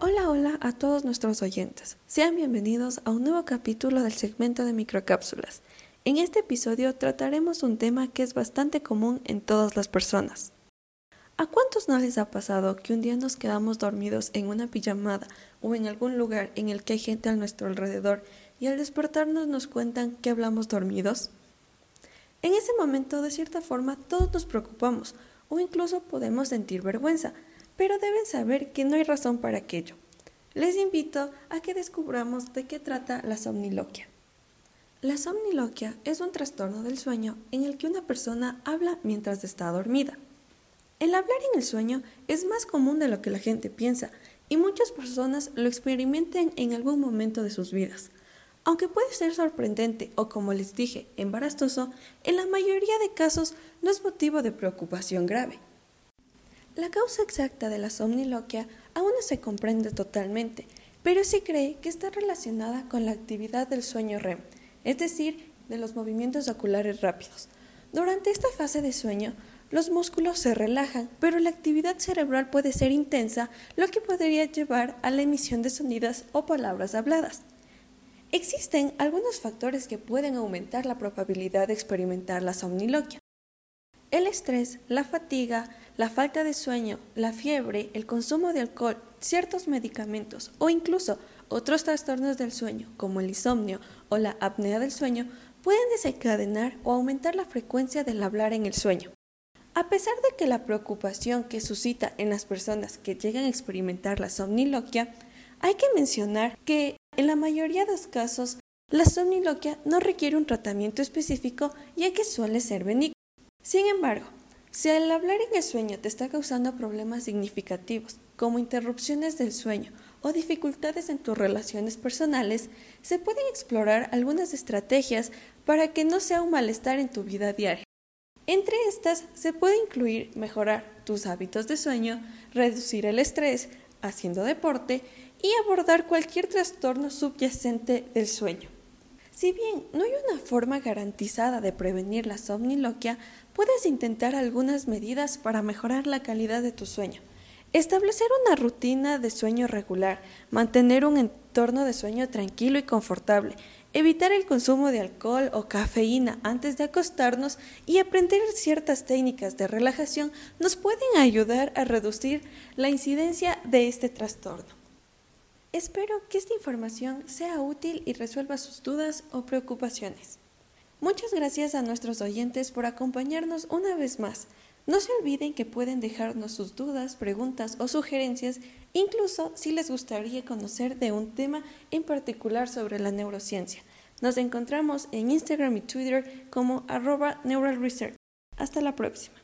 Hola, hola a todos nuestros oyentes. Sean bienvenidos a un nuevo capítulo del segmento de microcápsulas. En este episodio trataremos un tema que es bastante común en todas las personas. ¿A cuántos no les ha pasado que un día nos quedamos dormidos en una pijamada o en algún lugar en el que hay gente a nuestro alrededor y al despertarnos nos cuentan que hablamos dormidos? En ese momento, de cierta forma, todos nos preocupamos o incluso podemos sentir vergüenza, pero deben saber que no hay razón para aquello. Les invito a que descubramos de qué trata la somniloquia. La somniloquia es un trastorno del sueño en el que una persona habla mientras está dormida. El hablar en el sueño es más común de lo que la gente piensa y muchas personas lo experimentan en algún momento de sus vidas. Aunque puede ser sorprendente o, como les dije, embarazoso, en la mayoría de casos no es motivo de preocupación grave. La causa exacta de la somniloquia aún no se comprende totalmente, pero se cree que está relacionada con la actividad del sueño REM, es decir, de los movimientos oculares rápidos. Durante esta fase de sueño, los músculos se relajan, pero la actividad cerebral puede ser intensa, lo que podría llevar a la emisión de sonidos o palabras habladas. Existen algunos factores que pueden aumentar la probabilidad de experimentar la somniloquia. El estrés, la fatiga, la falta de sueño, la fiebre, el consumo de alcohol, ciertos medicamentos o incluso otros trastornos del sueño, como el insomnio o la apnea del sueño, pueden desencadenar o aumentar la frecuencia del hablar en el sueño. A pesar de que la preocupación que suscita en las personas que llegan a experimentar la somniloquia, hay que mencionar que en la mayoría de los casos la somniloquia no requiere un tratamiento específico ya que suele ser benigno. Sin embargo, si al hablar en el sueño te está causando problemas significativos, como interrupciones del sueño o dificultades en tus relaciones personales, se pueden explorar algunas estrategias para que no sea un malestar en tu vida diaria. Entre estas se puede incluir mejorar tus hábitos de sueño, reducir el estrés, haciendo deporte y abordar cualquier trastorno subyacente del sueño. Si bien no hay una forma garantizada de prevenir la somniloquia, puedes intentar algunas medidas para mejorar la calidad de tu sueño. Establecer una rutina de sueño regular, mantener un entorno de sueño tranquilo y confortable, evitar el consumo de alcohol o cafeína antes de acostarnos y aprender ciertas técnicas de relajación nos pueden ayudar a reducir la incidencia de este trastorno. Espero que esta información sea útil y resuelva sus dudas o preocupaciones. Muchas gracias a nuestros oyentes por acompañarnos una vez más. No se olviden que pueden dejarnos sus dudas, preguntas o sugerencias, incluso si les gustaría conocer de un tema en particular sobre la neurociencia. Nos encontramos en Instagram y Twitter como arroba Neural Research. Hasta la próxima.